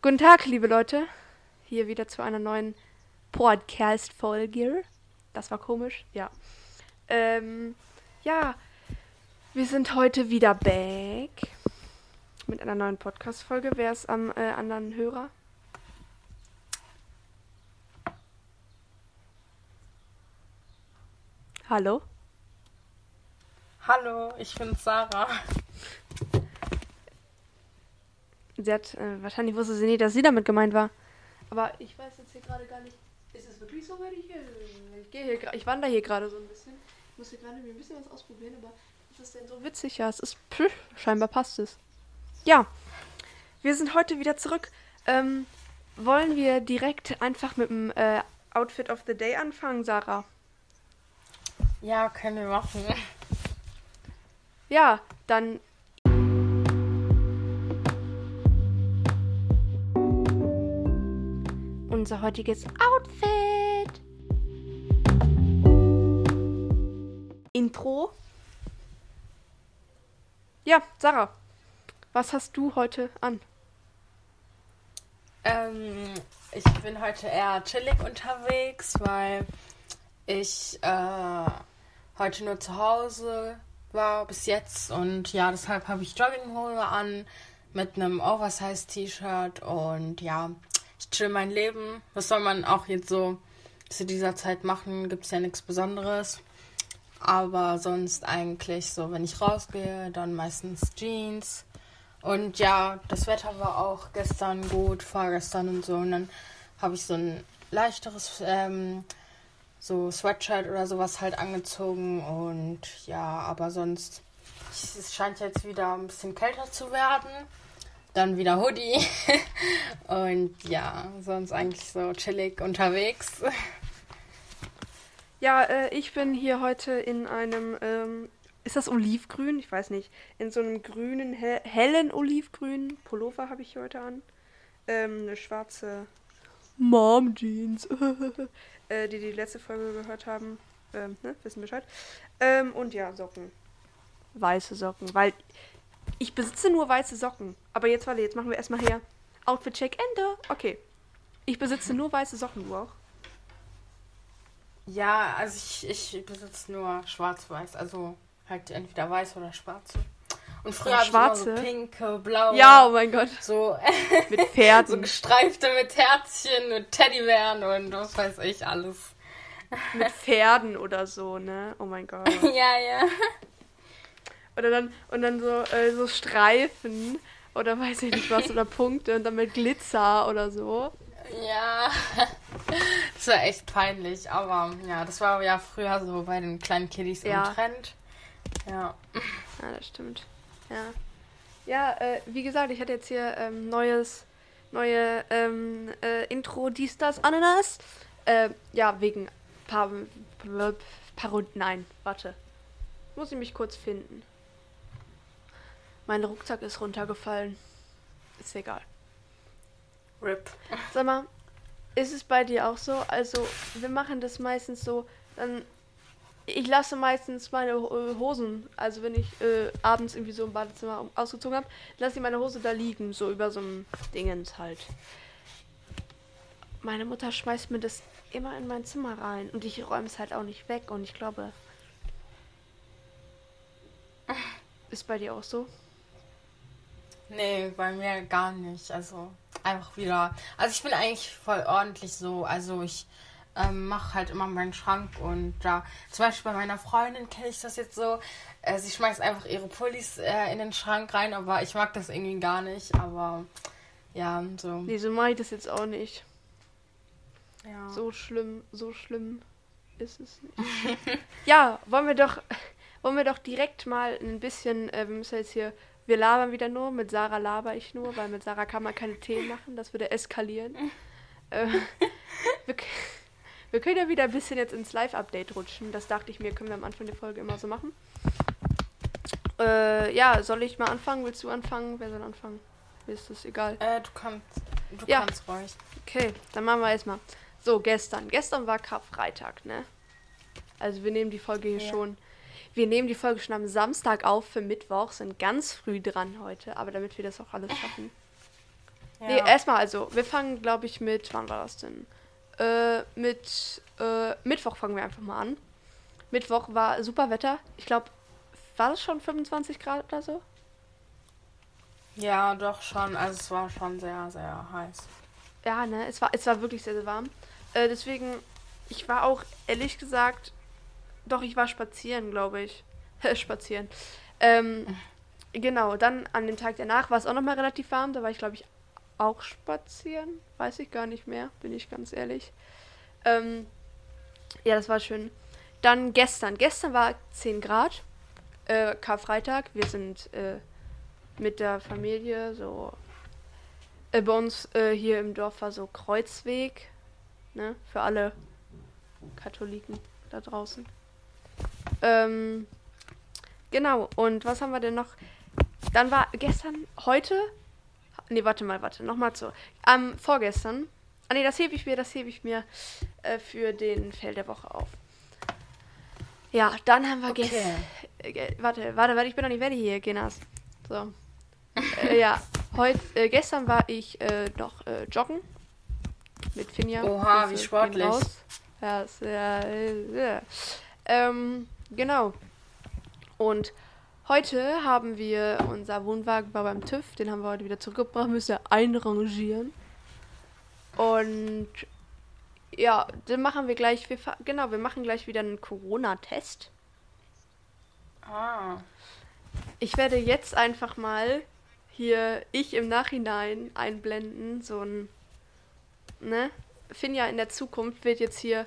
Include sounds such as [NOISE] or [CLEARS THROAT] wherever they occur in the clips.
Guten Tag, liebe Leute. Hier wieder zu einer neuen Podcast-Folge. Das war komisch, ja. Ähm, ja, wir sind heute wieder back mit einer neuen Podcast-Folge. Wer ist am äh, anderen Hörer? Hallo? Hallo, ich bin Sarah. Sie hat, äh, wahrscheinlich wusste sie nicht, dass sie damit gemeint war. Aber ich weiß jetzt hier gerade gar nicht. Ist es wirklich so, wenn ich hier. Ich, gehe hier, ich wandere hier gerade so ein bisschen. Ich muss hier gerade mir ein bisschen was ausprobieren, aber ist das denn so witzig? Ja, es ist. Pff, scheinbar passt es. Ja, wir sind heute wieder zurück. Ähm, wollen wir direkt einfach mit dem äh, Outfit of the Day anfangen, Sarah? Ja, können wir machen. Ja, dann. Unser heutiges Outfit. Intro. Ja, Sarah, was hast du heute an? Ähm, ich bin heute eher chillig unterwegs, weil ich äh, heute nur zu Hause war bis jetzt und ja, deshalb habe ich Jogginghose an mit einem Oversize-T-Shirt und ja, ich chill mein Leben. Was soll man auch jetzt so zu dieser Zeit machen? Gibt es ja nichts Besonderes. Aber sonst eigentlich so, wenn ich rausgehe, dann meistens Jeans. Und ja, das Wetter war auch gestern gut, vorgestern und so. Und dann habe ich so ein leichteres ähm, so Sweatshirt oder sowas halt angezogen. Und ja, aber sonst, es scheint jetzt wieder ein bisschen kälter zu werden. Dann wieder Hoodie. [LAUGHS] und ja, sonst eigentlich so chillig unterwegs. Ja, äh, ich bin hier heute in einem, ähm, ist das Olivgrün? Ich weiß nicht. In so einem grünen, he hellen Olivgrün Pullover habe ich heute an. Ähm, eine schwarze Mom Jeans, [LAUGHS] äh, die die letzte Folge gehört haben, ähm, ne, wissen Bescheid. Ähm, und ja, Socken. Weiße Socken, weil ich besitze nur weiße Socken. Aber jetzt, warte, jetzt machen wir erstmal her. Outfit Check Ende. Okay. Ich besitze nur weiße Socken, du auch? Ja, also ich, ich besitze nur schwarz-weiß, also halt entweder weiß oder schwarze. Und früher Ja, immer so schwarze. pinke, blaue, Ja, oh mein Gott. so, [LAUGHS] Mit so Pferden. gestreifte mit Herzchen, mit Teddybären und was weiß ich alles. mit Pferden oder so, ne? Oh mein [LAUGHS] Gott. ja, ja. Oder dann, und dann so, äh, so Streifen oder weiß ich nicht was oder Punkte und dann mit Glitzer oder so. Ja, [LAUGHS] das war echt peinlich, aber ja, das war ja früher so bei den kleinen Kiddies Ja. im Trend. Ja. Ja, das stimmt. Ja. Ja, äh, wie gesagt, ich hatte jetzt hier ähm, neues, neue ähm, äh, Intro, dies, das, Ananas. Äh, ja, wegen paar, paar Runden. Nein, warte. Muss ich mich kurz finden. Mein Rucksack ist runtergefallen. Ist egal. RIP. Sag mal, ist es bei dir auch so? Also, wir machen das meistens so, dann. Ich lasse meistens meine äh, Hosen, also wenn ich äh, abends irgendwie so im Badezimmer ausgezogen habe, lasse ich meine Hose da liegen, so über so ein Dingens halt. Meine Mutter schmeißt mir das immer in mein Zimmer rein und ich räume es halt auch nicht weg und ich glaube. [LAUGHS] Ist bei dir auch so? Nee, bei mir gar nicht. Also einfach wieder. Also ich bin eigentlich voll ordentlich so. Also ich ähm, mache halt immer meinen Schrank und da. Zum Beispiel bei meiner Freundin kenne ich das jetzt so. Äh, sie schmeißt einfach ihre Pullis äh, in den Schrank rein, aber ich mag das irgendwie gar nicht. Aber ja, so. Nee, so mache ich das jetzt auch nicht. Ja. So schlimm, so schlimm ist es nicht. [LAUGHS] ja, wollen wir doch, wollen wir doch direkt mal ein bisschen, äh, wir müssen jetzt hier, wir labern wieder nur, mit Sarah laber ich nur, weil mit Sarah kann man keine Themen machen, das würde eskalieren. [LAUGHS] äh, wir, wir können ja wieder ein bisschen jetzt ins Live-Update rutschen, das dachte ich mir, können wir am Anfang der Folge immer so machen. Äh, ja, soll ich mal anfangen? Willst du anfangen? Wer soll anfangen? Mir ist das egal. Äh, du kannst. Du Ja. kannst ruhig. Okay, dann machen wir erstmal. So, gestern. Gestern war Karfreitag, ne? Also wir nehmen die Folge hier Ja. schon. Wir nehmen die Folge schon am Samstag auf für Mittwoch, sind ganz früh dran heute, aber damit wir das auch alles schaffen. Ja. Nee, erstmal also, wir fangen, glaube ich, mit, wann war das denn? Äh, mit äh, Mittwoch fangen wir einfach mal an. Mittwoch war super Wetter. Ich glaube, war das schon 25 Grad oder so? ja, doch schon. Also es war schon sehr, sehr heiß. Ja, ne, es war, es war wirklich sehr, sehr warm. Äh, deswegen, ich war auch, ehrlich gesagt, doch, ich war spazieren, glaube ich. [LAUGHS] spazieren. Ähm, genau, dann an dem Tag danach war es auch nochmal relativ warm. Da war ich, glaube ich, auch spazieren. Weiß ich gar nicht mehr, bin ich ganz ehrlich. Ähm, ja, das war schön. Dann gestern. Gestern war 10 Grad. Äh, Karfreitag. Wir sind äh, mit der Familie so. Äh, bei uns äh, hier im Dorf war so Kreuzweg. Ne? Für alle Katholiken da draußen. Ähm, genau. Und was haben wir denn noch? Dann war gestern, heute. Nee, warte mal, warte. Nochmal zu. Am vorgestern. Ah, nee, das hebe ich mir, das hebe ich mir äh, für den Fell der Woche auf. Ja, dann haben wir Okay. gestern. Äh, warte, warte, warte, ich bin noch nicht fertig hier, Genas. So. äh, ja, heute, äh, gestern war ich äh, noch äh, joggen. Mit Finja. Oha, wie sportlich. Ja, äh, ja. Ähm, genau. Und heute haben wir unser Wohnwagen war beim TÜV, den haben wir heute wieder zurückgebracht, müssen wir einrangieren. Und ja, dann machen wir gleich, wir, genau, wir machen gleich wieder einen Corona-Test. Ah. Ich werde jetzt einfach mal hier ich im Nachhinein einblenden, so ein, ne? Finja in der Zukunft wird jetzt hier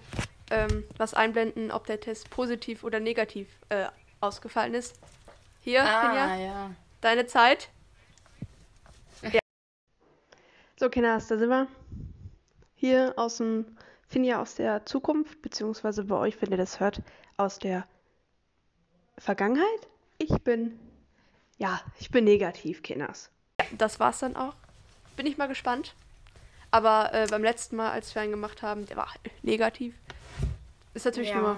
ähm, was einblenden, ob der Test positiv oder negativ äh, ausgefallen ist. Hier, Ah, Finja, ja. deine Zeit. Ja. So, Kinders, da sind wir. Hier aus dem Finja aus der Zukunft, beziehungsweise bei euch, wenn ihr das hört, aus der Vergangenheit. Ich bin, ja, ich bin negativ, Kinders. Ja, das war's dann auch. Bin ich mal gespannt. Aber äh, beim letzten Mal, als wir einen gemacht haben, der war negativ. Ist natürlich Ja. nur,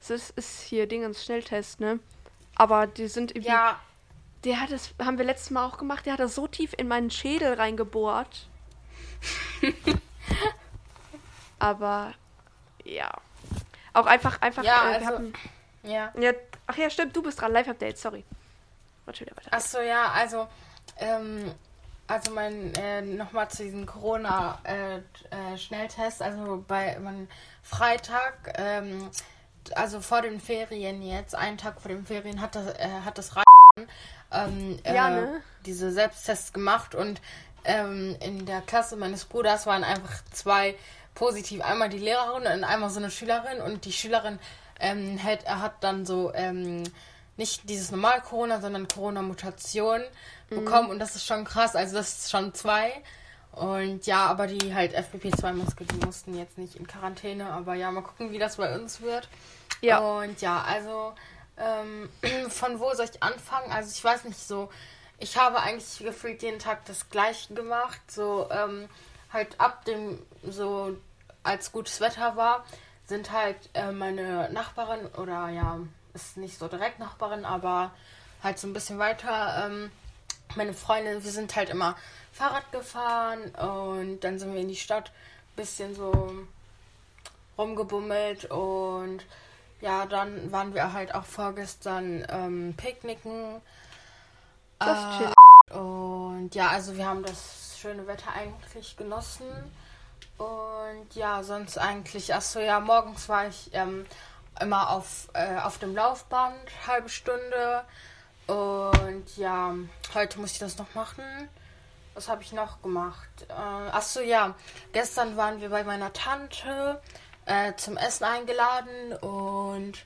es ist, hier Dingens Schnelltest, ne? Aber die sind irgendwie, Ja, der hat das, haben wir letztes Mal auch gemacht, der hat das so tief in meinen Schädel reingebohrt. [LAUGHS] Aber, ja. Auch einfach, einfach, Ja, äh, also- hatten, ja. ja, ach ja, stimmt, du bist dran, Live-Update, sorry. Wieder weiter. Achso, ja, also, ähm, also mein, äh, nochmal zu diesem Corona-Schnelltest, also bei man, Freitag, ähm, also vor den Ferien jetzt, einen Tag vor den Ferien, hat das, äh, hat das Rhein, ähm, Ja, äh, ne? diese Selbsttests gemacht und ähm, in der Klasse meines Bruders waren einfach zwei positiv. Einmal die Lehrerin und einmal so eine Schülerin und die Schülerin ähm, hat, hat dann so ähm, nicht dieses normal Corona, sondern Corona-Mutation bekommen und das ist schon krass. Also das ist schon zwei. Und ja, aber die halt FFP2-Maske, die mussten jetzt nicht in Quarantäne. Aber ja, mal gucken, wie das bei uns wird. Ja. Und ja, also ähm, [CLEARS THROAT] von wo soll ich anfangen? Also ich weiß nicht so. Ich habe eigentlich gefühlt jeden Tag das gleiche gemacht. So ähm, halt ab dem so als gutes Wetter war, sind halt äh, meine Nachbarin oder ja ist nicht so direkt Nachbarin, aber halt so ein bisschen weiter. Ähm, meine Freundin, wir sind halt immer Fahrrad gefahren und dann sind wir in die Stadt bisschen so rumgebummelt und ja, dann waren wir halt auch vorgestern ähm, picknicken. Das Äh, und ja, also wir haben das schöne Wetter eigentlich genossen. Und ja, sonst eigentlich, ach so, ja, morgens war ich ähm, immer auf, äh, auf dem Laufband, halbe Stunde. Und ja, heute muss ich das noch machen. Was habe ich noch gemacht? Äh, ach so, ja, gestern waren wir bei meiner Tante äh, zum Essen eingeladen und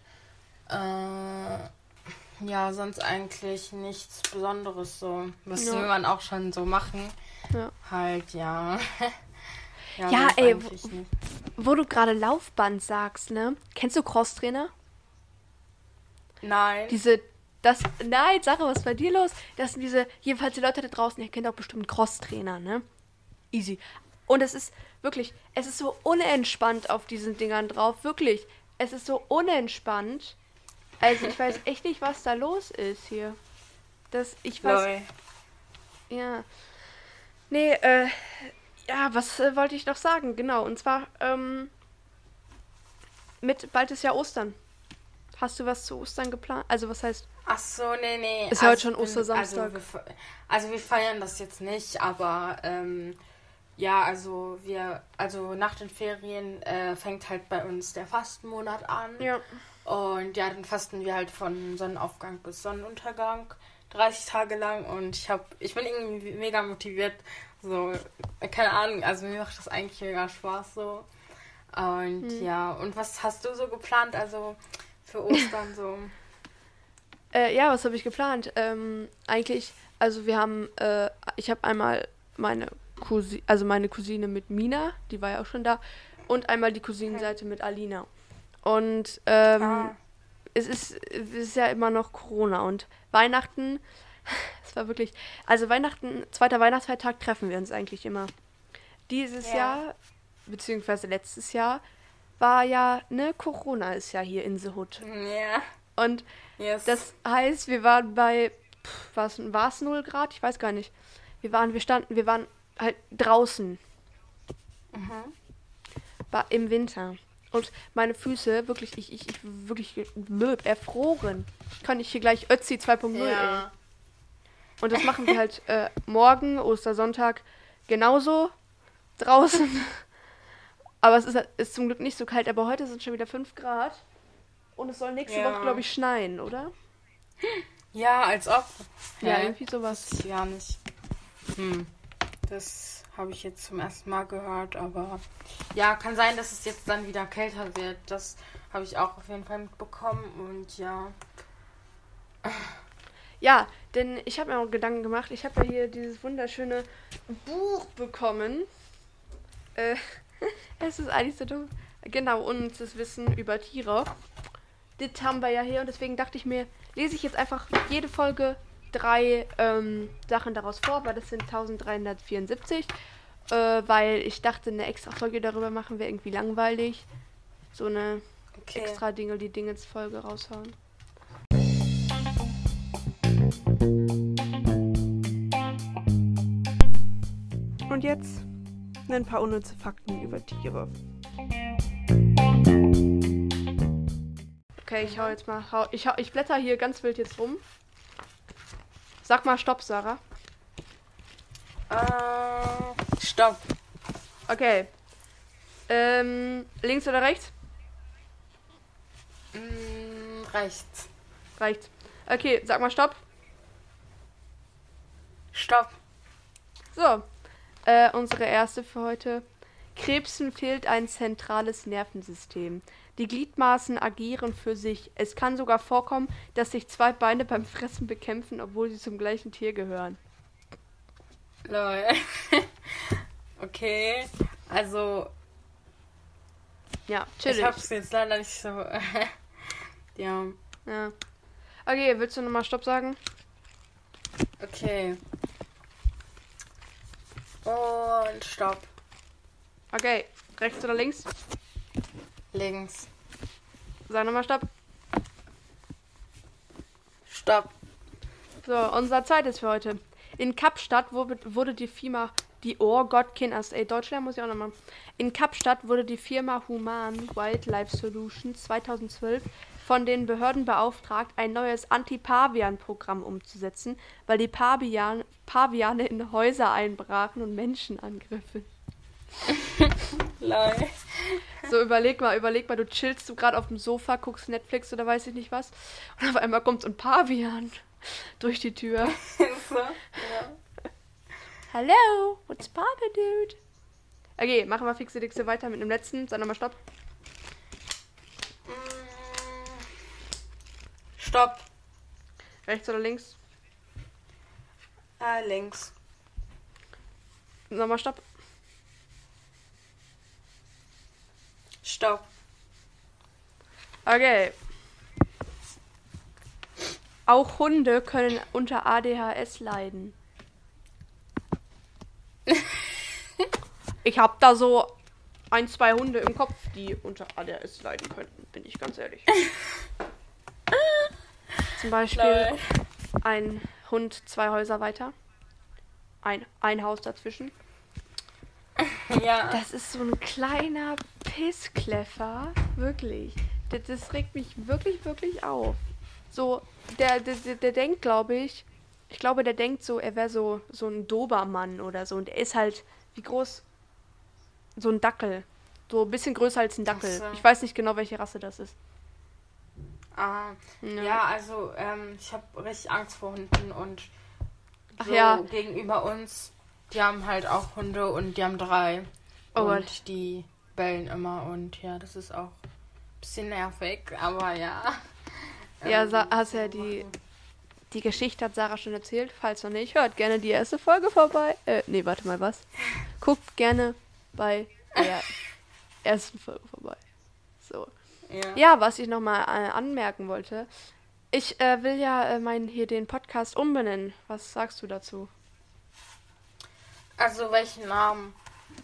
äh, ja, sonst eigentlich nichts Besonderes so. Was Ja. will man auch schon so machen? Ja. Halt, ja. [LAUGHS] Ja, sonst ey, nicht. Wo du gerade Laufband sagst, ne? Kennst du Crosstrainer? Nein. Diese, das, nein, Sache, was ist bei dir los? Das sind diese, jedenfalls die Leute da draußen, ihr kennt auch bestimmt Crosstrainer, ne? Easy. Und es ist wirklich, es ist so unentspannt auf diesen Dingern drauf, wirklich. Es ist so unentspannt. Also ich weiß echt nicht, was da los ist hier. Das, ich weiß, Lol. ja. Nee, äh, ja, was äh, wollte ich noch sagen? Genau, und zwar, ähm, mit bald ist ja Ostern. Hast du was zu Ostern geplant? Also, was heißt, Ach so, nee, nee. Ist ja heute ich schon Ostersamstag. Also wir, also wir feiern das jetzt nicht, aber ähm, ja, also wir, also nach den Ferien äh, fängt halt bei uns der Fastenmonat an. ja, Und ja, dann fasten wir halt von Sonnenaufgang bis Sonnenuntergang 30 Tage lang und ich hab, ich bin irgendwie mega motiviert. So, äh, keine Ahnung, also mir macht das eigentlich mega Spaß so. Und Hm. ja, und was hast du so geplant, also für Ostern so? Äh, ja, was habe ich geplant? Ähm, eigentlich, also wir haben, äh, ich habe einmal meine Cousine, also meine Cousine mit Mina, die war ja auch schon da, und einmal die Cousinenseite mit Alina. Und ähm, Ah. es, ist, es ist ja immer noch Corona und Weihnachten, [LAUGHS] es war wirklich, also Weihnachten, zweiter Weihnachtsfeiertag treffen wir uns eigentlich immer. Dieses Ja. Jahr, beziehungsweise letztes Jahr, war ja, ne, Corona ist ja hier in the Hood. Ja, Und yes. das heißt, wir waren bei, war es 0 Grad? Ich weiß gar nicht. Wir waren, wir standen, wir waren halt draußen. War im Winter. Und meine Füße, wirklich, ich, ich, ich wirklich blöd, erfroren. Kann ich hier gleich Ötzi 2.0, ey. ja. Und das machen wir halt äh, morgen, Ostersonntag, genauso draußen. [LAUGHS] Aber es ist, ist zum Glück nicht so kalt. Aber heute sind schon wieder 5 Grad. Und es soll nächste Ja. Woche, glaube ich, schneien, oder? Ja, als ob. Ja, Hä? irgendwie sowas. Gar nicht. Hm. Das habe ich jetzt zum ersten Mal gehört, aber ja, kann sein, dass es jetzt dann wieder kälter wird. Das habe ich auch auf jeden Fall mitbekommen und ja. Ja, denn ich habe mir auch Gedanken gemacht. Ich habe ja hier dieses wunderschöne Buch bekommen. Äh, [LAUGHS] es ist eigentlich so dumm. Genau, und das Wissen über Tiere. Das haben wir ja hier und deswegen dachte ich mir, lese ich jetzt einfach jede Folge drei ähm, Sachen daraus vor, weil das sind 1374. Äh, weil ich dachte, eine extra Folge darüber machen wäre irgendwie langweilig. So eine Okay. extra Dinge, die Dingens Folge raushauen. Und jetzt ein paar unnütze Fakten über Tiere. Okay, ich hau jetzt mal. Hau, ich, hau, ich blätter hier ganz wild jetzt rum. Sag mal Stopp, Sarah. Äh, stopp. Okay. Ähm, links oder rechts? Mm, rechts. Rechts. Okay, sag mal Stopp. Stopp. So, äh, unsere erste für heute. Krebsen fehlt ein zentrales Nervensystem. Die Gliedmaßen agieren für sich. Es kann sogar vorkommen, dass sich zwei Beine beim Fressen bekämpfen, obwohl sie zum gleichen Tier gehören. Lol. [LAUGHS] okay. Also, Ja, ich chillig. hab's jetzt leider nicht so. [LAUGHS] ja. Ja. Okay, willst du nochmal Stopp sagen? Okay. Und stopp. Okay, rechts oder links? Links. Sag nochmal Stopp. Stopp. So, unser zweites für heute. In Kapstadt wurde, wurde die Firma, die Oh Gott Kinders, ey, Deutschland muss ich auch nochmal. In Kapstadt wurde die Firma Human Wildlife Solutions 2012 von den Behörden beauftragt, ein neues Anti-Pavian-Programm umzusetzen, weil die Pavian, Paviane in Häuser einbrachen und Menschen angriffen. [LAUGHS] Lol. So, überleg mal, überleg mal, du chillst du gerade auf dem Sofa, guckst Netflix oder weiß ich nicht was. Und auf einmal kommt so ein Pavian durch die Tür. [LAUGHS] so. Ja. Hallo, what's poppin', dude? Okay, machen wir fixe Dixe weiter mit dem letzten. Sag nochmal Stopp. Mm. Stopp. Rechts oder links? Äh, links. Nochmal Stopp. Stopp. Okay. Auch Hunde können unter ADHS leiden. [LAUGHS] Ich hab da so ein, zwei Hunde im Kopf, die unter ADHS leiden könnten, bin ich ganz ehrlich. Zum Beispiel Lol. ein Hund zwei Häuser weiter. ein, ein Haus dazwischen. Ja. Das ist so ein kleiner Pisskläffer. Wirklich. Das, das regt mich wirklich, wirklich auf. So, der, der, der, denkt, glaube ich, ich glaube, der denkt so, er wäre so, so ein Dobermann oder so. Und er ist halt, wie groß? So ein Dackel. So ein bisschen größer als ein Dackel. So. Ich weiß nicht genau, welche Rasse das ist. Ah, Ja. ja. also ähm, ich habe richtig Angst vor Hunden und Ach so ja. gegenüber uns, die haben halt auch Hunde und die haben drei. Oh und Gott. die bellen immer und ja, das ist auch ein bisschen nervig, aber ja. [LAUGHS] Ja, Ähm, hast ja die, die Geschichte hat Sarah schon erzählt. Falls noch nicht, hört gerne die erste Folge vorbei. Äh, nee, warte mal, was? Guckt gerne bei der [LAUGHS] ersten Folge vorbei. So. Ja. Ja, was ich nochmal äh, anmerken wollte. Ich äh, will ja äh, meinen hier den Podcast umbenennen. Was sagst du dazu? Also welchen Namen?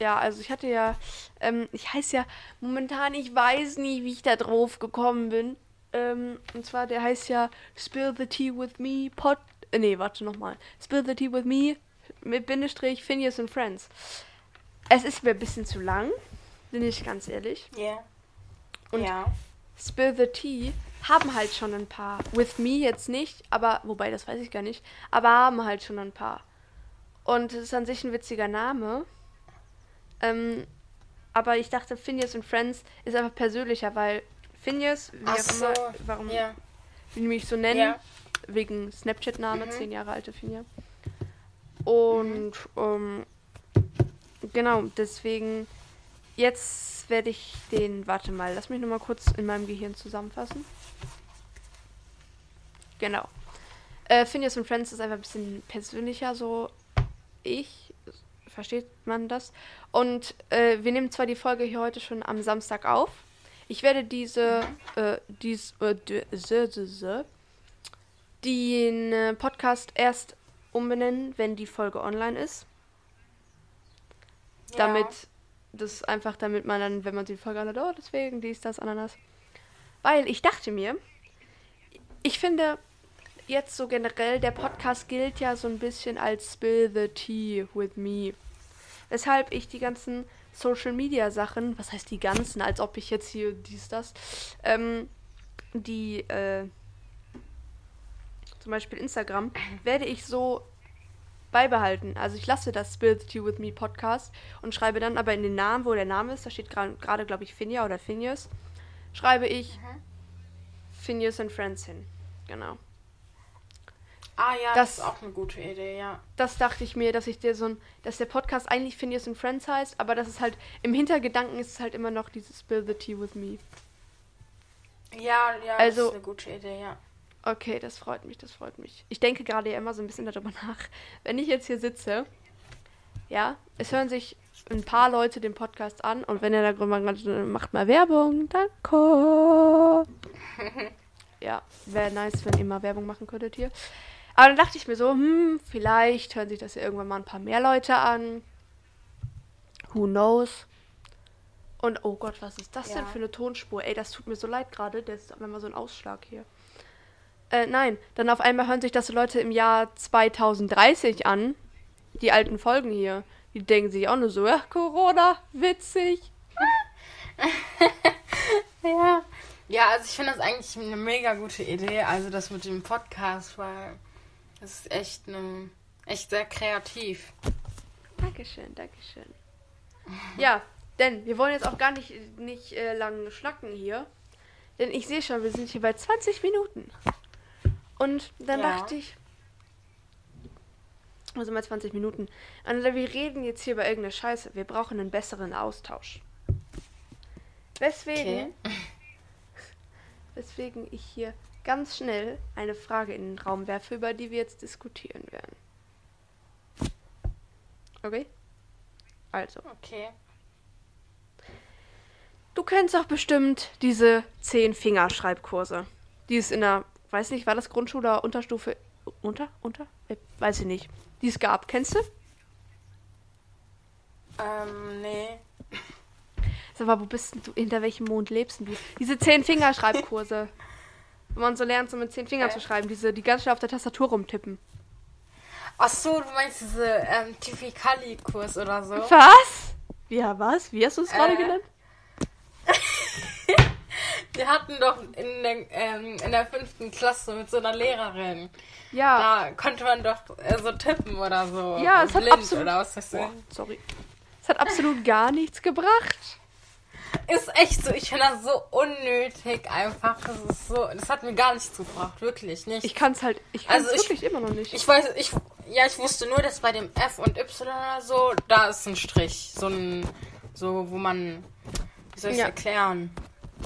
Ja, also ich hatte ja, ähm, ich heiße ja momentan, ich weiß nie, wie ich da drauf gekommen bin. Ähm, und zwar, der heißt ja Spill the Tea with Me Pod. Äh, nee, warte nochmal. Spill the Tea with Me mit Bindestrich Phineas and Friends. Es ist mir ein bisschen zu lang, bin ich ganz ehrlich. Ja. Und ja. Spill the Tea haben halt schon ein paar. With Me jetzt nicht, aber, wobei, das weiß ich gar nicht, aber haben halt schon ein paar. Und es ist an sich ein witziger Name. Ähm, aber ich dachte, Phineas und Friends ist einfach persönlicher, weil Phineas, wie auch so. immer, warum Ja. die mich so nennen, Ja. wegen Snapchat-Name, Mhm. zehn Jahre alte Finja. Und ähm, genau, deswegen jetzt werde ich den, warte mal, lass mich nochmal kurz in meinem Gehirn zusammenfassen. Genau. Äh, Phineas und Friends ist einfach ein bisschen persönlicher, so ich, versteht man das? Und äh, wir nehmen zwar die Folge hier heute schon am Samstag auf. Ich werde diese, äh, dies, äh, den äh, Podcast erst umbenennen, wenn die Folge online ist. Damit das einfach, damit man dann, wenn man die Folge anhört, oh, deswegen, dies, das, Ananas. Weil ich dachte mir, ich finde jetzt so generell, der Podcast gilt ja so ein bisschen als Spill the Tea with me. Weshalb ich die ganzen Social Media Sachen, was heißt die ganzen, als ob ich jetzt hier dies, das, ähm, die, äh, zum Beispiel Instagram, [LAUGHS] werde ich so beibehalten. Also ich lasse das Spill the Tea with Me Podcast und schreibe dann aber in den Namen, wo der Name ist, da steht gerade, glaube ich, Finja oder Phineas, schreibe ich Phineas and Friends hin. Genau. Ah ja, Das- das, ist auch eine gute Idee, ja. Das dachte ich mir, dass ich dir so ein, dass der Podcast eigentlich Phineas and Friends heißt, aber dass es halt im Hintergedanken ist es halt immer noch dieses Spill the Tea with Me. Ja, ja, Also- das ist eine gute Idee, ja. Okay, das freut mich, das freut mich. Ich denke gerade ja immer so ein bisschen darüber nach. Wenn ich jetzt hier sitze, ja, es hören sich ein paar Leute den Podcast an und wenn ihr da gerade macht mal Werbung, danke. [LAUGHS] ja, wäre nice, wenn ihr mal Werbung machen könntet hier. Aber dann dachte ich mir so, hm, vielleicht hören sich das ja irgendwann mal ein paar mehr Leute an. Who knows? Und oh Gott, was ist das denn Ja. für eine Tonspur? Ey, das tut mir so leid gerade. Das ist immer so ein Ausschlag hier. Äh, nein, dann auf einmal hören sich das so Leute im Jahr 2030 an. Die alten Folgen hier. Die denken sich auch nur so, ja, Corona, witzig. [LAUGHS] Ja. Ja, also ich finde das eigentlich eine mega gute Idee, also das mit dem Podcast, weil das ist echt eine, echt sehr kreativ. Dankeschön, Dankeschön. Ja, denn wir wollen jetzt auch gar nicht, nicht äh, lang schnacken hier. Denn ich sehe schon, wir sind hier bei 20 Minuten. Und dann Ja. dachte ich, sind wir 20 Minuten? Und dann, wir reden jetzt hier über irgendeine Scheiße. Wir brauchen einen besseren Austausch. Weswegen, Okay. [LAUGHS] weswegen ich hier ganz schnell eine Frage in den Raum werfe, über die wir jetzt diskutieren werden. Okay? Also. Okay. Du kennst doch bestimmt diese Zehn-Finger-Schreibkurse. Die es in der, weiß nicht, war das Grundschule oder Unterstufe? Unter? Unter? Weiß ich nicht. Die es gab. Kennst du? Ähm, nee. Sag mal, wo bist denn du? Hinter welchem Mond lebst denn du? Diese Zehn-Finger-Schreibkurse. [LAUGHS] wo man so lernt, so mit zehn Fingern Äh. zu schreiben. Diese, die ganz schnell auf der Tastatur rumtippen. Ach so, du meinst diese ähm, Tifikali-Kurs oder so? Was? Ja, was? Wie hast du es gerade Äh, genannt? [LAUGHS] Wir hatten doch in der, ähm, in der fünften Klasse mit so einer Lehrerin. Ja. Da konnte man doch äh, so tippen oder so. Ja, es hat absolut- Oder was weiß ich. Boah, sorry. Es hat absolut gar nichts gebracht. Ist echt so, ich finde das so unnötig einfach. Das ist so, das hat mir gar nichts gebracht, wirklich nicht. Ich kann es halt, ich kann es Also ich- wirklich immer noch nicht. Ich weiß, ich, ja, ich wusste nur, dass bei dem F und Y oder so, da ist ein Strich. So ein, so, wo man, wie soll ich es Ja. erklären?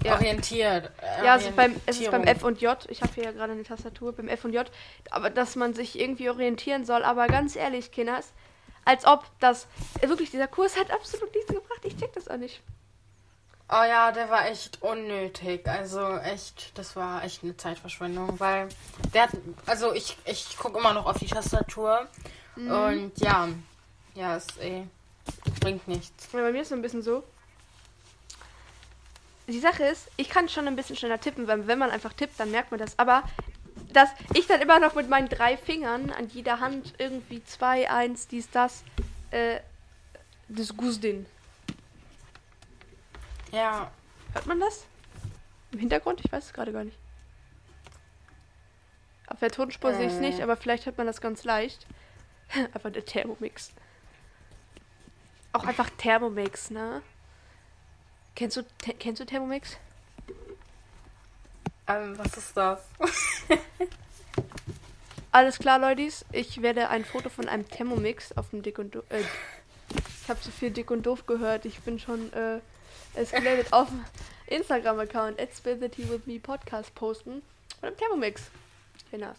Ja. Orientiert. äh, ja, es ist, beim, es ist beim. F und J. Ich habe hier ja gerade eine Tastatur beim F und J. Aber dass man sich irgendwie orientieren soll. Aber ganz ehrlich, Kinders, als ob das wirklich dieser Kurs hat absolut nichts gebracht. Ich check das auch nicht. Oh ja, der war echt unnötig. Also echt, das war echt eine Zeitverschwendung, weil der hat, also ich, ich gucke immer noch auf die Tastatur Mhm. und ja, ja, es eh, bringt nichts. Ja, bei mir ist es ein bisschen so. Die Sache ist, ich kann schon ein bisschen schneller tippen, weil wenn man einfach tippt, dann merkt man das. Aber dass ich dann immer noch mit meinen drei Fingern an jeder Hand irgendwie zwei, eins, dies, das, äh, das Gusdin. Ja, Hört man das? Im Hintergrund? Ich weiß es gerade gar nicht. Auf der Tonspur sehe ich es Äh. nicht, aber vielleicht hört man das ganz leicht. [LAUGHS] einfach der Thermomix. Auch einfach Thermomix, ne? Kennst du, kennst du Thermomix? ähm, was ist das? [LAUGHS] Alles klar, Leute. Ich werde ein Foto von einem Thermomix auf dem Dick und Doof. Äh, ich habe zu viel Dick und Doof gehört. Ich bin schon äh, escalated auf dem Instagram-Account at Podcast posten. Von einem Thermomix. Hinaus.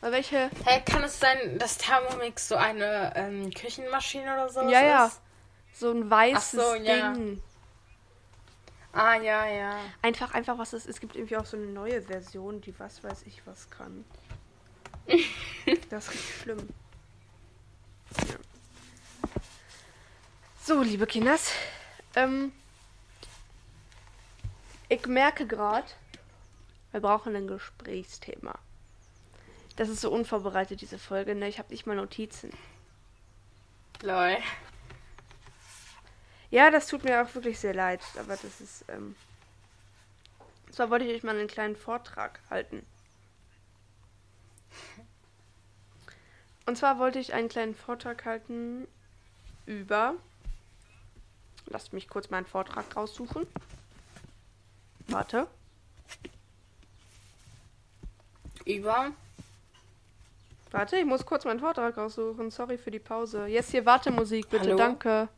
Mal welche. Hey, kann es sein, dass Thermomix so eine ähm, Küchenmaschine oder so Ja, ja. ist? So ein weißes so, ja. Ding. Ah, ja, ja. Einfach, einfach was es ist. Es gibt irgendwie auch so eine neue Version, die was weiß ich was kann. [LAUGHS] das ist richtig schlimm. Ja. So, liebe Kinders. Ähm, ich merke gerade, wir brauchen ein Gesprächsthema. Das ist so unvorbereitet, diese Folge. Ne? Ich habe nicht mal Notizen. Lol. Ja, das tut mir auch wirklich sehr leid, aber das ist, ähm. Zwar wollte ich euch mal einen kleinen Vortrag halten. Und zwar wollte ich einen kleinen Vortrag halten über. Lasst mich kurz meinen Vortrag raussuchen. Warte. Über? Warte, ich muss kurz meinen Vortrag raussuchen. Sorry für die Pause. Jetzt hier Wartemusik, bitte. Hallo? Danke.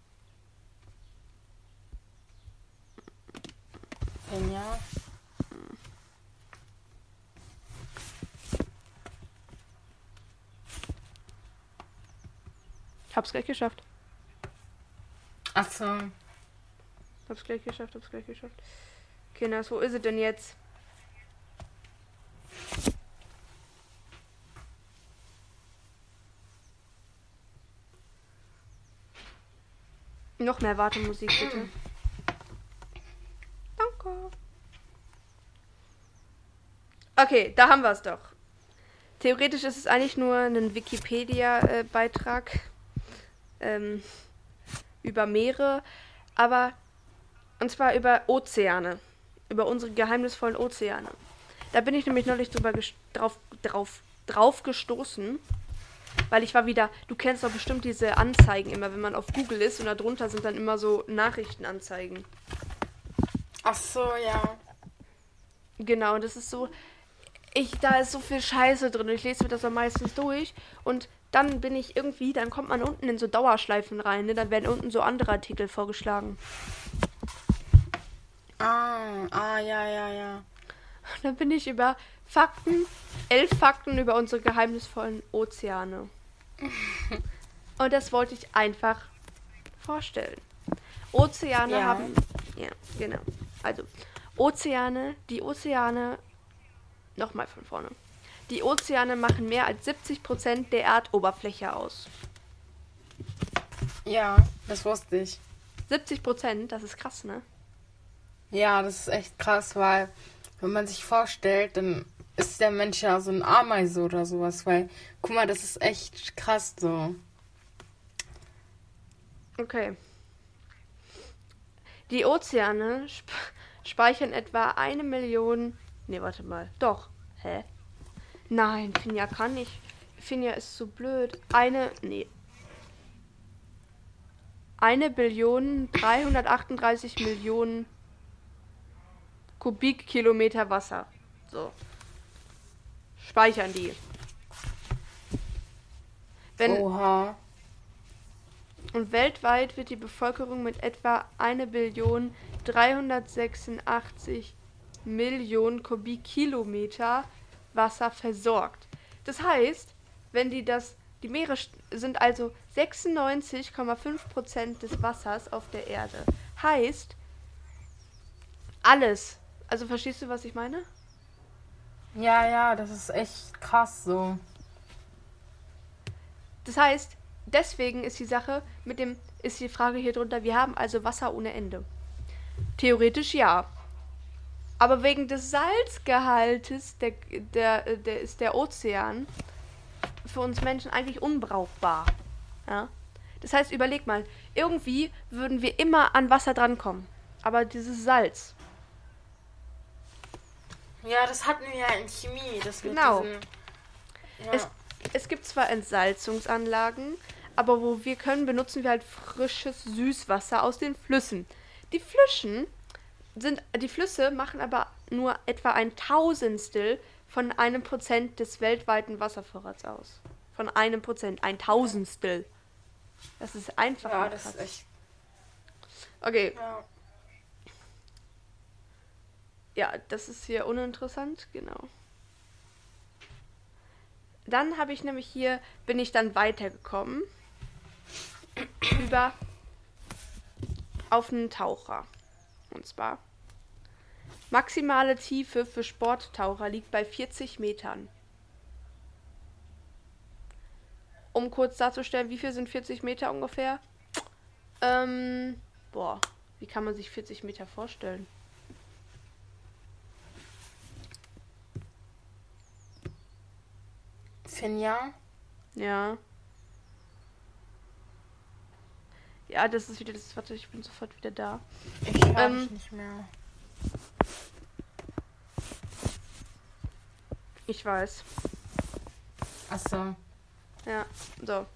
Ich hab's gleich geschafft. Ach so. Hab's gleich geschafft, hab's gleich geschafft. Kinders, wo ist es denn jetzt? Noch mehr Wartemusik, bitte. Danke. Okay, da haben wir es doch. Theoretisch ist es eigentlich nur ein Wikipedia-Beitrag ähm, über Meere, aber und zwar über Ozeane. Über unsere geheimnisvollen Ozeane. Da bin ich nämlich neulich drüber drauf, drauf, drauf gestoßen. Weil ich war wieder, du kennst doch bestimmt diese Anzeigen immer, wenn man auf Google ist und da drunter sind dann immer so Nachrichtenanzeigen. Ach so, ja. Genau, das ist so, ich, da ist so viel Scheiße drin. Ich lese mir das am meistens durch und dann bin ich irgendwie, dann kommt man unten in so Dauerschleifen rein, ne? Dann werden unten so andere Artikel vorgeschlagen. Ah, ah, ja, ja, ja. Dann bin ich über Fakten, elf Fakten über unsere geheimnisvollen Ozeane. [LAUGHS] Und das wollte ich einfach vorstellen. Ozeane Ja. haben. Ja, genau. Also, Ozeane, die Ozeane. Nochmal von vorne. Die Ozeane machen mehr als 70% der Erdoberfläche aus. Ja, das wusste ich. 70%, das ist krass, ne? Ja, das ist echt krass, weil wenn man sich vorstellt, dann ist der Mensch ja so ein Ameise oder sowas, weil, guck mal, das ist echt krass so. Okay. Die Ozeane sp speichern etwa eine Million. Nee, warte mal. Doch. Hä? Nein, Finja kann nicht. Finja ist so blöd. Eine. Nee. Eine Billion 338 Millionen Kubikkilometer Wasser. So. Speichern die. Wenn, Oha. Und weltweit wird die Bevölkerung mit etwa 1 Billion 386 Millionen Kubikkilometer Wasser versorgt. Das heißt, wenn die das, die Meere sind also 96,5 Prozent des Wassers auf der Erde. Heißt, alles. Also verstehst du, was ich meine? Ja, ja, das ist echt krass so. Das heißt, deswegen ist die Sache mit dem, ist die Frage hier drunter, wir haben also Wasser ohne Ende. Theoretisch ja. Aber wegen des Salzgehaltes der, der, der ist der Ozean für uns Menschen eigentlich unbrauchbar. Ja? Das heißt, überleg mal, irgendwie würden wir immer an Wasser drankommen. Aber dieses Salz, Ja, das hatten wir ja in Chemie. Das Genau. Diesen, ja. Es, es gibt zwar Entsalzungsanlagen, aber wo wir können, benutzen wir halt frisches Süßwasser aus den Flüssen. Die Flüssen sind, die Flüsse machen aber nur etwa ein Tausendstel von einem Prozent des weltweiten Wasservorrats aus. Von einem Prozent, ein Tausendstel. Das ist einfach. ja, das ist echt. Okay, Ja. Ja, das ist hier uninteressant, genau. Dann habe ich nämlich hier, bin ich dann weitergekommen [CLEARS THROAT] über auf einen Taucher. Und zwar maximale Tiefe für Sporttaucher liegt bei 40 Metern. Um kurz darzustellen, wie viel sind 40 Meter ungefähr? Ähm, boah, wie kann man sich 40 Meter vorstellen? Finja? Ja. Ja, das ist wieder das. Warte, ich bin sofort wieder da. Ich höre Ähm, dich nicht mehr. Ich weiß. Achso. Ja, so.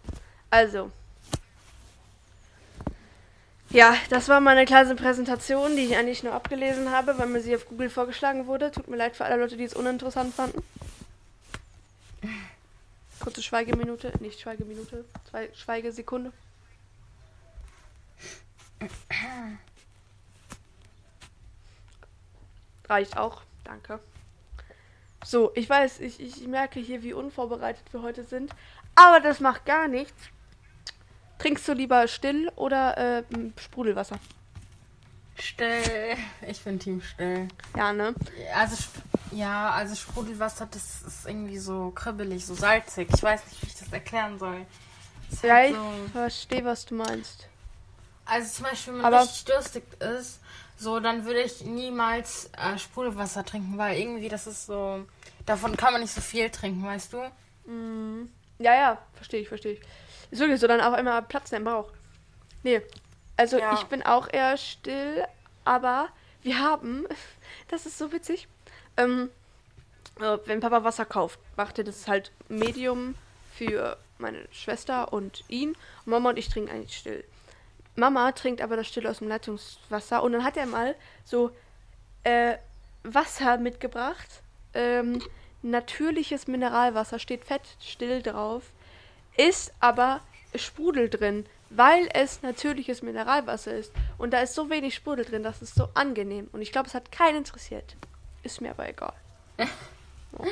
Also. Ja, das war meine kleine Präsentation, die ich eigentlich nur abgelesen habe, weil mir sie auf Google vorgeschlagen wurde. Tut mir leid für alle Leute, die es uninteressant fanden. Kurze Schweigeminute, nicht Schweigeminute, zwei Schweigesekunde. Reicht auch, danke. So, ich weiß, ich, ich merke hier, wie unvorbereitet wir heute sind. Aber das macht gar nichts. Trinkst du lieber still oder äh, Sprudelwasser? Still. Ich bin Team Still. Ja, ne? Also, ja, also Sprudelwasser, das ist irgendwie so kribbelig, so salzig. Ich weiß nicht, wie ich das erklären soll. Ist Ja, halt ich so, verstehe, was du meinst. also zum Beispiel, wenn man Aber- richtig durstig ist, so, dann würde ich niemals äh, Sprudelwasser trinken, weil irgendwie das ist so, davon kann man nicht so viel trinken, weißt du? Mhm. Ja, ja, verstehe ich, verstehe ich. Ist wirklich so, dann auf einmal Platz im Bauch. Nee, also Ja. ich bin auch eher still, aber wir haben, [LAUGHS] das ist so witzig, ähm, äh, wenn Papa Wasser kauft, macht er das halt Medium für meine Schwester und ihn. Mama und ich trinken eigentlich still. Mama trinkt aber das Still aus dem Leitungswasser und dann hat er mal so äh, Wasser mitgebracht. Ähm, natürliches Mineralwasser, steht fett still drauf, ist aber Sprudel drin, weil es natürliches Mineralwasser ist. Und da ist so wenig Sprudel drin, das ist so angenehm. Und ich glaube, es hat keinen interessiert. Ist mir aber egal. [LAUGHS] So.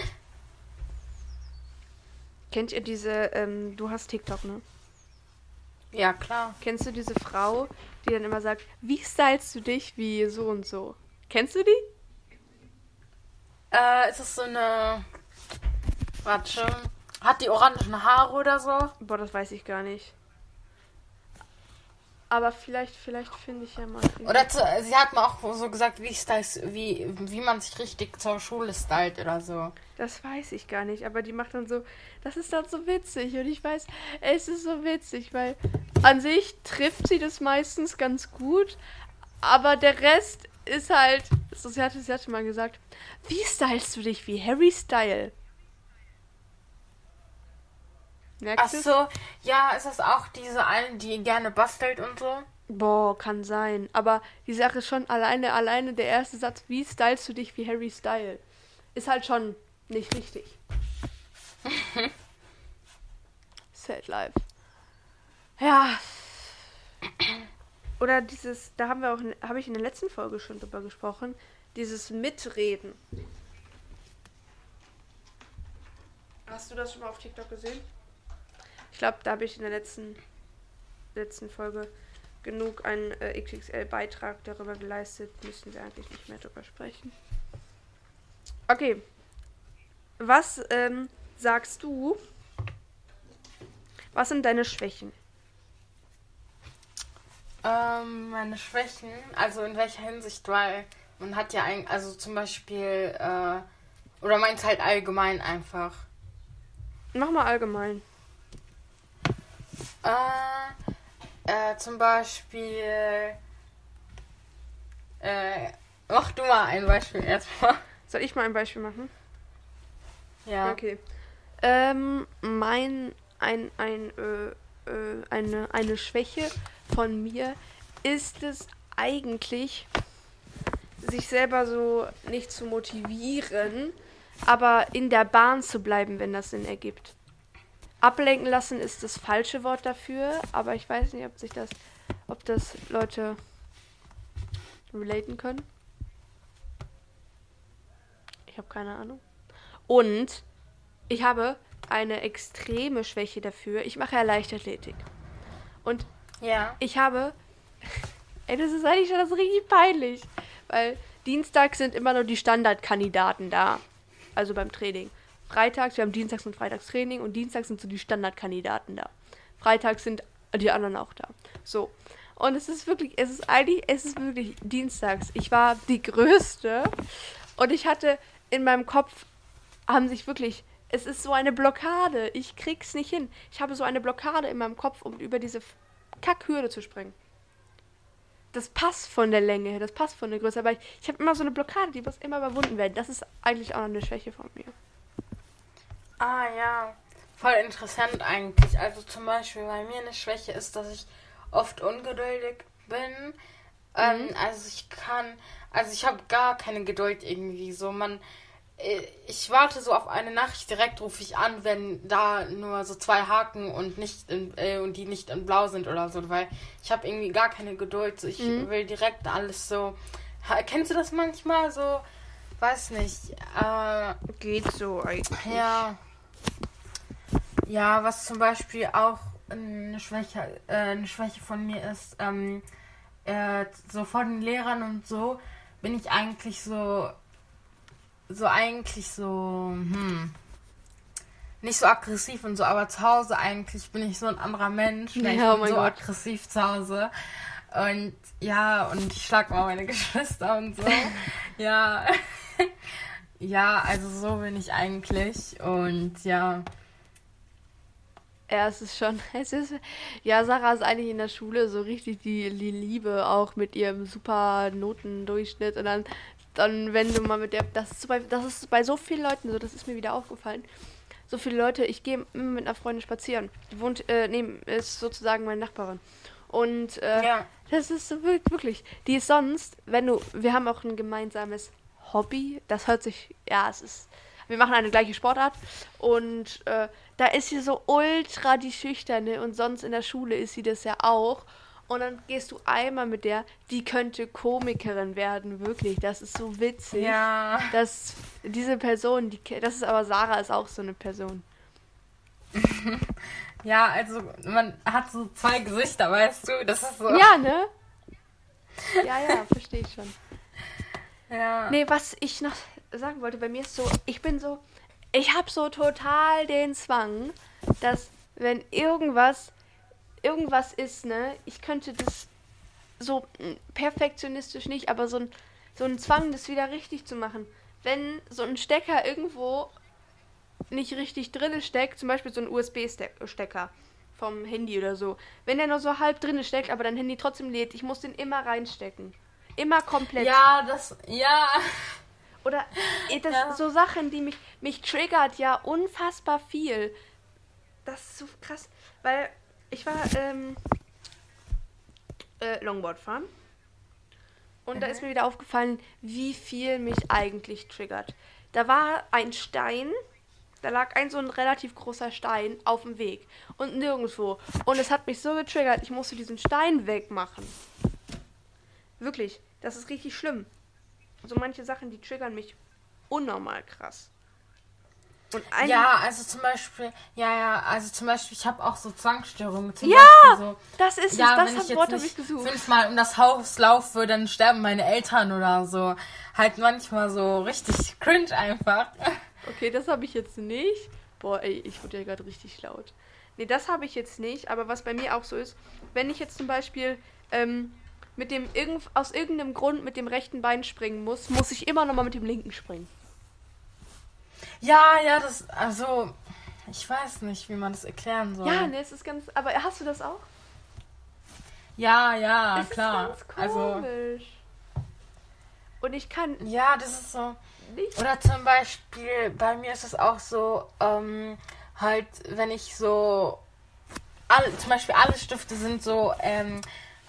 Kennt ihr diese, ähm, du hast TikTok, ne? Ja, klar. Kennst du diese Frau, die dann immer sagt, wie stylst du dich wie so und so? Kennst du die? Äh, ist das so eine. Warte. Hat die orangen Haare oder so? Boah, das weiß ich gar nicht. Aber vielleicht, vielleicht finde ich ja mal. Oder zu, sie hat mir auch so gesagt, wie, styles, wie, wie man sich richtig zur Schule stylt oder so. Das weiß ich gar nicht, aber die macht dann so, das ist dann so witzig und ich weiß, es ist so witzig, weil an sich trifft sie das meistens ganz gut, aber der Rest ist halt, so, sie, hatte, sie hatte mal gesagt, wie stylst du dich wie Harry Style? Merkst Ach so, ja, ist das auch diese eine, die gerne bastelt und so? Boah, kann sein. Aber die Sache ist schon alleine, alleine der erste Satz, wie stylst du dich wie Harry Style? Ist halt schon nicht richtig. [LAUGHS] Sad Life. Ja. Oder dieses, da haben wir auch, habe ich in der letzten Folge schon drüber gesprochen, dieses Mitreden. Hast du das schon mal auf TikTok gesehen? Ich glaube, da habe ich in der letzten, letzten Folge genug einen äh, XXL-Beitrag darüber geleistet. Müssen wir eigentlich nicht mehr darüber sprechen. Okay. Was ähm, sagst du? Was sind deine Schwächen? Ähm, meine Schwächen, also in welcher Hinsicht, weil man hat ja ein, also zum Beispiel, äh, oder meint halt allgemein einfach. Mach mal allgemein. Äh, äh, zum Beispiel. Äh, mach du mal ein Beispiel erstmal. Soll ich mal ein Beispiel machen? Ja. Okay. Ähm, mein, ein, ein, äh, äh, eine, eine Schwäche von mir ist es eigentlich, sich selber so nicht zu motivieren, aber in der Bahn zu bleiben, wenn das Sinn ergibt. Ablenken lassen ist das falsche Wort dafür, aber ich weiß nicht, ob sich das, ob das Leute relaten können. Ich habe keine Ahnung. Und ich habe eine extreme Schwäche dafür. Ich mache ja Leichtathletik. Und ja. ich habe. [LAUGHS] Ey, das ist eigentlich schon das richtig peinlich. Weil Dienstag sind immer nur die Standardkandidaten da. Also beim Training freitags, wir haben dienstags und freitags Training und dienstags sind so die Standardkandidaten da. Freitags sind die anderen auch da. So. Und es ist wirklich, es ist eigentlich, es ist wirklich dienstags. Ich war die Größte und ich hatte in meinem Kopf, haben sich wirklich, es ist so eine Blockade. Ich krieg's nicht hin. Ich habe so eine Blockade in meinem Kopf, um über diese Kackhürde zu springen. Das passt von der Länge her, das passt von der Größe, aber ich, ich habe immer so eine Blockade, die muss immer überwunden werden. Das ist eigentlich auch noch eine Schwäche von mir. Ah ja, voll interessant eigentlich. Also zum Beispiel bei mir eine Schwäche ist, dass ich oft ungeduldig bin. Ähm, mhm. Also ich kann, also ich habe gar keine Geduld irgendwie. So man, äh, ich warte so auf eine Nachricht, direkt rufe ich an, wenn da nur so zwei Haken und nicht in, äh, und die nicht in Blau sind oder so, weil ich habe irgendwie gar keine Geduld. So, ich mhm. will direkt alles so. Kennst du das manchmal so? Weiß nicht. Äh, Geht so eigentlich. Ja. Ja, was zum Beispiel auch eine Schwäche, äh, eine Schwäche von mir ist, ähm, äh, so vor den Lehrern und so bin ich eigentlich so, so eigentlich so, hm, nicht so aggressiv und so, aber zu Hause eigentlich bin ich so ein anderer Mensch. Ja, ich bin so Gott. aggressiv zu Hause. Und ja, und ich schlag mal meine [LAUGHS] Geschwister und so. ja. [LAUGHS] ja, also so bin ich eigentlich. Und ja. Ja, es ist schon, [LAUGHS] es ist, ja, Sarah ist eigentlich in der Schule so richtig die, die Liebe, auch mit ihrem super Notendurchschnitt und dann, dann, wenn du mal mit der, das ist, bei, das ist bei so vielen Leuten so, das ist mir wieder aufgefallen, so viele Leute, ich gehe immer mit einer Freundin spazieren, die wohnt, äh, neben, ist sozusagen meine Nachbarin. Und, äh, ja. das ist so wirklich, die ist sonst, wenn du, wir haben auch ein gemeinsames Hobby, das hört sich, ja, es ist, wir machen eine gleiche Sportart und äh, da ist sie so ultra die Schüchterne und sonst in der Schule ist sie das ja auch. Und dann gehst du einmal mit der, die könnte Komikerin werden, wirklich. Das ist so witzig. Ja. Dass diese Person, die, das ist aber Sarah, ist auch so eine Person. [LAUGHS] ja, also man hat so zwei Gesichter, weißt du? Das ist so. Ja, ne? Ja, ja, [LAUGHS] verstehe ich schon. Ja. Nee, was ich noch sagen wollte, bei mir ist so, ich bin so, ich habe so total den Zwang, dass wenn irgendwas irgendwas ist, ne, ich könnte das so mm, perfektionistisch nicht, aber so ein, so ein Zwang, das wieder richtig zu machen. Wenn so ein Stecker irgendwo nicht richtig drinne steckt, zum Beispiel so ein USB-Stecker vom Handy oder so, wenn der nur so halb drinne steckt, aber dein Handy trotzdem lädt, ich muss den immer reinstecken. Immer komplett. Ja, das, ja. Oder das Ja. so Sachen, die mich, mich triggert ja unfassbar viel. Das ist so krass, weil ich war ähm, äh, Longboard fahren und da ist mir wieder aufgefallen, wie viel mich eigentlich triggert. Da war ein Stein, da lag ein so ein relativ großer Stein auf dem Weg und nirgendwo. Und es hat mich so getriggert, ich musste diesen Stein wegmachen. Wirklich, das ist richtig schlimm. So manche Sachen, die triggern mich unnormal krass. Und Ja, also zum Beispiel, ja, ja, also zum Beispiel, ich habe auch so Zwangsstörungen. Zum Ja, Beispiel so, das ist ja, das wenn hat ich jetzt Wort habe ich gesucht. fünfmal um das Haus laufe, dann sterben meine Eltern oder so. Halt manchmal so richtig cringe einfach. Okay, das habe ich jetzt nicht. Boah, ey, ich wurde ja gerade richtig laut. Nee, das habe ich jetzt nicht, aber was bei mir auch so ist, wenn ich jetzt zum Beispiel ähm, mit dem irgend, aus irgendeinem Grund mit dem rechten Bein springen muss, muss ich immer noch mal mit dem linken springen. Ja, ja, das, also, ich weiß nicht, wie man das erklären soll. Ja, ne, es ist ganz. Aber hast du das auch? ja, ja, es klar. ist ganz also, komisch. Und ich kann ja, das ist so. nicht. Oder zum Beispiel, bei mir ist es auch so, ähm, halt, wenn ich so, alle, zum Beispiel alle Stifte sind so, ähm,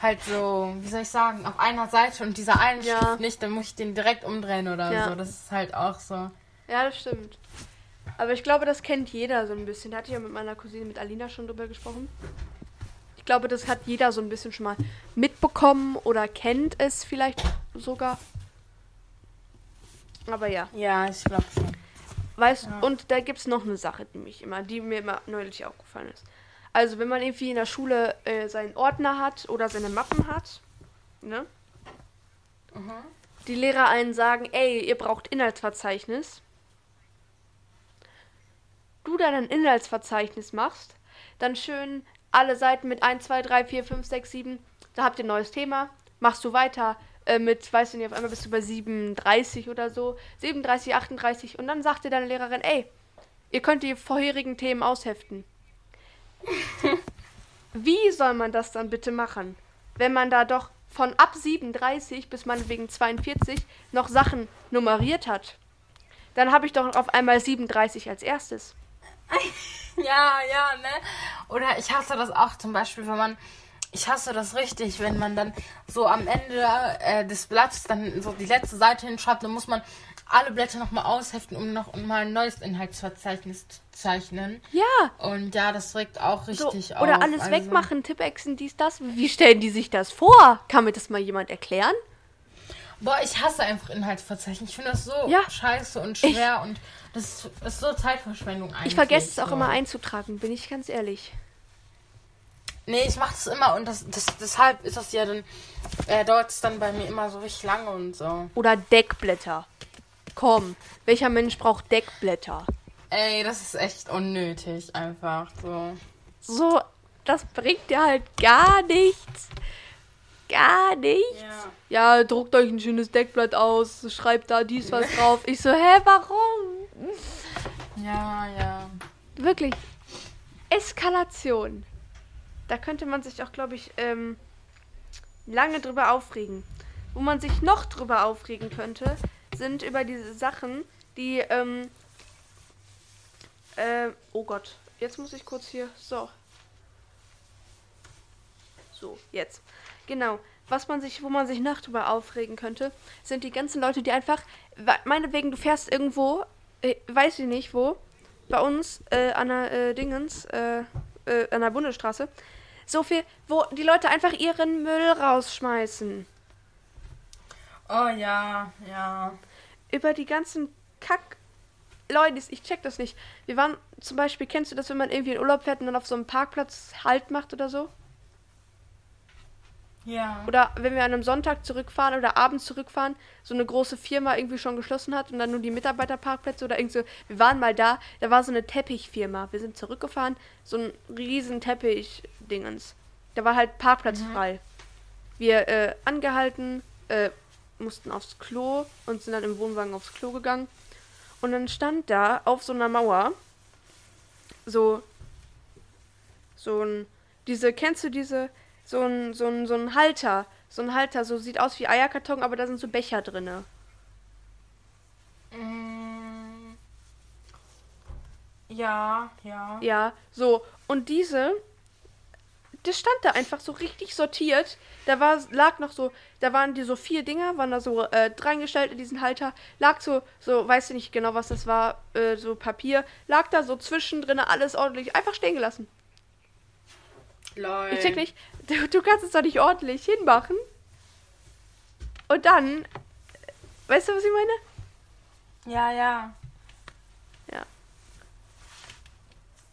halt so, wie soll ich sagen, auf einer Seite und dieser eine Ja. Stift nicht, dann muss ich den direkt umdrehen oder Ja. so. Das ist halt auch so. Ja, das stimmt. Aber ich glaube, das kennt jeder so ein bisschen. Da hatte ich ja mit meiner Cousine, mit Alina, schon drüber gesprochen. Ich glaube, das hat jeder so ein bisschen schon mal mitbekommen oder kennt es vielleicht sogar. Aber ja, Ja, ich glaube schon. weißt Ja. und da gibt es noch eine Sache, die mich immer, die mir immer neulich aufgefallen ist. Also, wenn man irgendwie in der Schule äh, seinen Ordner hat oder seine Mappen hat, ne? Mhm. die Lehrer einen sagen, ey, ihr braucht Inhaltsverzeichnis. Du dann ein Inhaltsverzeichnis machst, dann schön alle Seiten mit 1, 2, 3, 4, 5, 6, 7, da habt ihr ein neues Thema, machst du weiter äh, mit, weißt du nicht, auf einmal bist du bei 37 oder so, 37, 38 und dann sagt dir deine Lehrerin, ey, ihr könnt die vorherigen Themen ausheften. Wie soll man das dann bitte machen, wenn man da doch von ab 37 bis meinetwegen 42 noch Sachen nummeriert hat? Dann habe ich doch auf einmal 37 als erstes. [LAUGHS] Ja, ja, ne? Oder ich hasse das auch zum Beispiel, wenn man. Ich hasse das richtig, wenn man dann so am Ende äh, des Blatts dann so die letzte Seite hinschreibt, dann muss man alle Blätter nochmal ausheften, um noch mal ein neues Inhaltsverzeichnis zu zeichnen. Ja, Und ja, das regt auch so, richtig auf. oder alles also- wegmachen, Tippexen, dies, das. Wie stellen die sich das vor? Kann mir das mal jemand erklären? Boah, ich hasse einfach Inhaltsverzeichnis. Ich finde das so Ja. scheiße und schwer und das ist, ist so Zeitverschwendung eigentlich. Ich vergesse es auch so. immer einzutragen, bin ich ganz ehrlich. Nee, ich mache das immer und das, das, deshalb ist das ja dann, äh, dauert es dann bei mir immer so richtig lange und so. Oder Deckblätter. Komm, welcher Mensch braucht Deckblätter? Ey, das ist echt unnötig, einfach so. So, das bringt dir halt gar nichts. Gar nichts. Ja. Ja, druckt euch ein schönes Deckblatt aus, schreibt da dies was drauf. Ich so, hä, warum? Ja, ja. Wirklich. Eskalation. Da könnte man sich auch, glaube ich, ähm, lange drüber aufregen. Wo man sich noch drüber aufregen könnte, sind über diese Sachen, die, ähm, äh, oh Gott, jetzt muss ich kurz hier, so. So, jetzt. Genau. Was man sich, wo man sich noch drüber aufregen könnte, sind die ganzen Leute, die einfach, meinetwegen, du fährst irgendwo, äh, weiß ich nicht wo, bei uns äh, an der äh, Dingens, äh, äh, an der Bundesstraße, so viel, wo die Leute einfach ihren Müll rausschmeißen. Oh ja, ja. Über die ganzen Kack. Leute, ich check das nicht. Wir waren zum Beispiel, kennst du das, wenn man irgendwie in Urlaub fährt und dann auf so einem Parkplatz Halt macht oder so? Ja. Oder wenn wir an einem Sonntag zurückfahren oder abends zurückfahren, so eine große Firma irgendwie schon geschlossen hat und dann nur die Mitarbeiterparkplätze oder irgendwie so. Wir waren mal da, da war so eine Teppichfirma. Wir sind zurückgefahren, so ein riesen Teppich-Dingens. Da war halt Parkplatz frei. wir äh, angehalten, äh, mussten aufs Klo und sind dann im Wohnwagen aufs Klo gegangen. Und dann stand da auf so einer Mauer so so ein diese kennst du diese so ein so ein so ein Halter, so ein Halter, so sieht aus wie Eierkarton, aber da sind so Becher drinne. Mm. Ja, ja. Ja, so und diese das stand da einfach so richtig sortiert. Da war, lag noch so, da waren die so vier Dinger, waren da so äh, reingestellt in diesen Halter. Lag so, so, weiß ich nicht genau, was das war, äh, so Papier. Lag da so zwischendrin alles ordentlich, einfach stehen gelassen. Lol. Ich check nicht, du, du kannst es doch nicht ordentlich hinmachen. Und dann, weißt du, was ich meine? Ja, ja.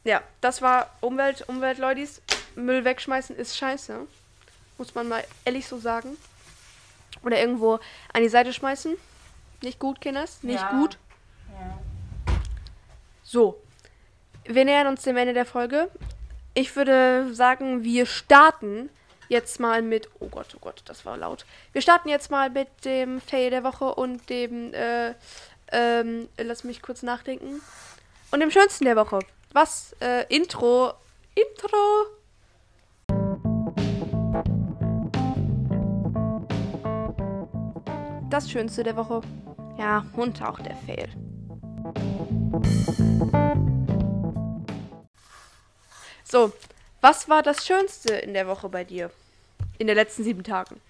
Ja, das war Umwelt, Umweltleudis. Müll wegschmeißen ist scheiße. Muss man mal ehrlich so sagen. Oder irgendwo an die Seite schmeißen. Nicht gut, Kinders. Nicht Ja. gut. Ja. So. Wir nähern uns dem Ende der Folge. Ich würde sagen, wir starten jetzt mal mit. Oh Gott, oh Gott, das war laut. Wir starten jetzt mal mit dem Fail der Woche und dem. Äh, ähm, lass mich kurz nachdenken. Und dem schönsten der Woche. Was? Äh, Intro. Intro. Das Schönste der Woche. Ja, und auch der Fail. So, was war das Schönste in der Woche bei dir? In den letzten sieben Tagen.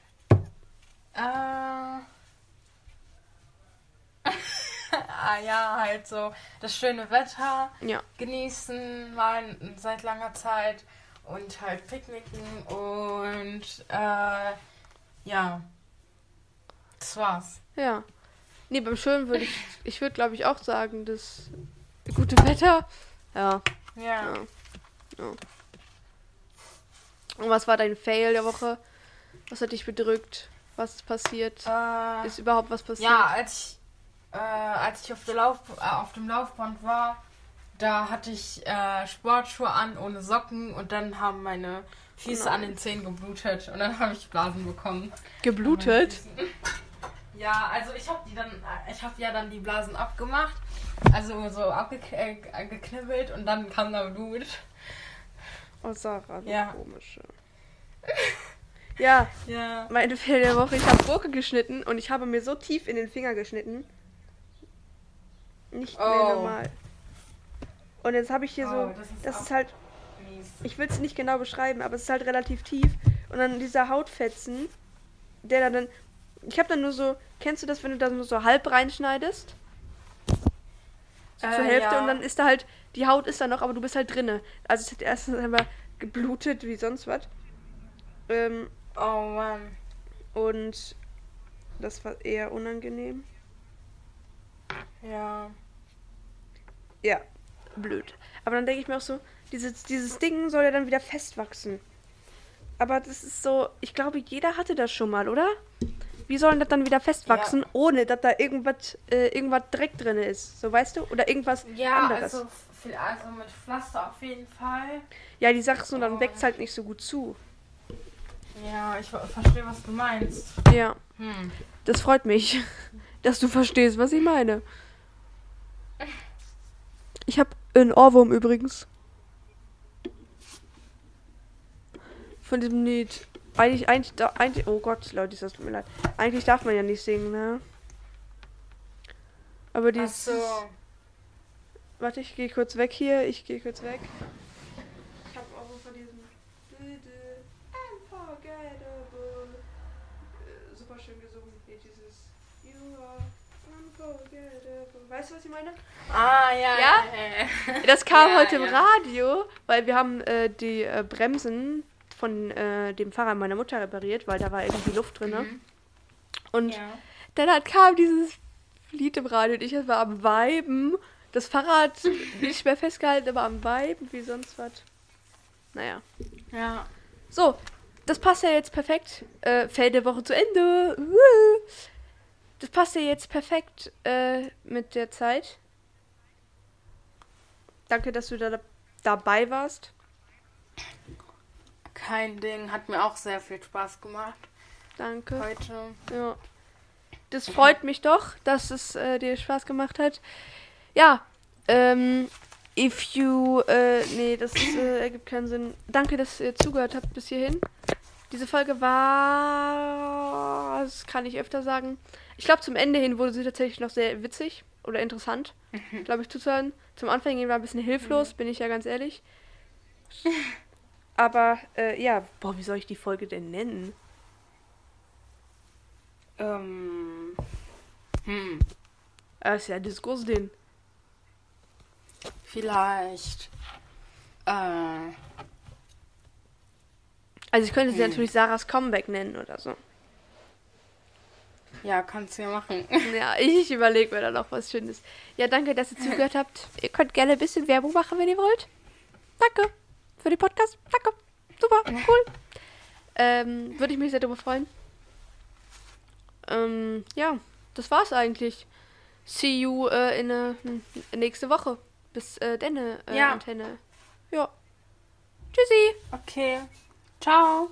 Äh. [LAUGHS] ah ja, halt so das schöne Wetter Ja. genießen, mal seit langer Zeit und halt picknicken und äh, ja. Das war's. Ja. Nee, beim Schönen würde ich, ich würde glaube ich auch sagen, das gute Wetter. Ja. Ja. Ja. Und was war dein Fail der Woche? Was hat dich bedrückt? Was ist passiert? Äh, Ist überhaupt was passiert? ja, als ich, äh, als ich auf, der Lauf, äh, auf dem Laufband war, da hatte ich äh, Sportschuhe an ohne Socken und dann haben meine Füße Oh an den Zehen geblutet und dann [LAUGHS] habe ich Blasen bekommen. Geblutet? Ja, also ich habe die dann, äh, ich habe ja dann die Blasen abgemacht, also so abgeknibbelt und dann kam da Blut. Oh, Sarah, du Ja. komische. [LAUGHS] Ja, Ja. meine Fail der Woche. Ich habe Gurke geschnitten und ich habe mir so tief in den Finger geschnitten. Nicht mehr Oh. normal. Und jetzt habe ich hier Oh, so, das ist das ist halt, Mies. ich will es nicht genau beschreiben, aber es ist halt relativ tief. Und dann dieser Hautfetzen, der da dann, ich habe dann nur so, kennst du das, wenn du da nur so halb reinschneidest? So zur Äh, Hälfte ja. und dann ist da halt, die Haut ist da noch, aber du bist halt drinne. Also es hat erstens einmal geblutet wie sonst was. Ähm, Oh Mann. und das war eher unangenehm. Ja. Ja, blöd. Aber dann denke ich mir auch so, dieses, dieses Ding soll ja dann wieder festwachsen. Aber das ist so, ich glaube, jeder hatte das schon mal, oder? Wie soll denn das dann wieder festwachsen, ohne dass da irgendwas, äh, irgendwas Dreck drin ist? So, weißt du? Oder irgendwas Ja, anderes. also, also mit Pflaster auf jeden Fall. ja, die Sache ist nur, dann Oh. wächst halt nicht so gut zu. Ja, ich ver- verstehe, was du meinst. Ja, Hm. das freut mich, [LAUGHS] dass du verstehst, was ich meine. Ich habe einen Ohrwurm übrigens. Von diesem Lied. Eigentlich, eigentlich, da- eigentlich, oh Gott, Leute, das tut mir leid. Eigentlich darf man ja nicht singen, ne? Aber dieses. so. Warte, ich gehe kurz weg hier. Ich gehe kurz weg. Ich habe auch so von diesem. Unforgettable. äh, Super schön gesungen. Hier dieses. You are unforgettable. Weißt du, was ich meine? Ah, ja. Ja? ja. Das kam Ja, heute im. Radio, weil wir haben äh, die äh, Bremsen von äh, dem Fahrrad meiner Mutter repariert, weil da war irgendwie Luft drin. Mhm. Und Ja. dann hat, kam dieses Lied im Radio und ich war am Weiben. Das Fahrrad [LAUGHS] nicht mehr festgehalten, aber am Weiben, wie sonst was. Naja. Ja. So, das passt ja jetzt perfekt. Äh, Feld der Woche zu Ende. Das passt ja jetzt perfekt äh, mit der Zeit. Danke, dass du da dabei warst. Kein Ding. Hat mir auch sehr viel Spaß gemacht. Danke. heute. Ja. Das freut mich doch, dass es äh, dir Spaß gemacht hat. Ja, ähm, if you, äh, nee, das äh, ergibt keinen Sinn. Danke, dass ihr zugehört habt bis hierhin. Diese Folge war, das kann ich öfter sagen. Ich glaube, zum Ende hin wurde sie tatsächlich noch sehr witzig oder interessant, glaube ich, zuzuhören. Zum Anfang hin war ein bisschen hilflos, bin ich ja ganz ehrlich. [LAUGHS] Aber, äh, ja, boah, wie soll ich die Folge denn nennen? Ähm. Hm. Das ist ja Diskurs den. Vielleicht. Äh. Also ich könnte sie Hm. natürlich Sarahs Comeback nennen oder so. Ja, kannst du ja machen. [LAUGHS] Ja, ich überlege mir da noch was Schönes. Ja, danke, dass ihr zugehört [LAUGHS] habt. Ihr könnt gerne ein bisschen Werbung machen, wenn ihr wollt. Danke für den Podcast. Danke. Super, cool. Ähm, würde ich mich sehr darüber freuen. Ähm, ja, das war's eigentlich. See you äh, in, äh, nächste Woche. Bis äh, denne äh, Ja. Antenne. Ja. Tschüssi. Okay. Ciao.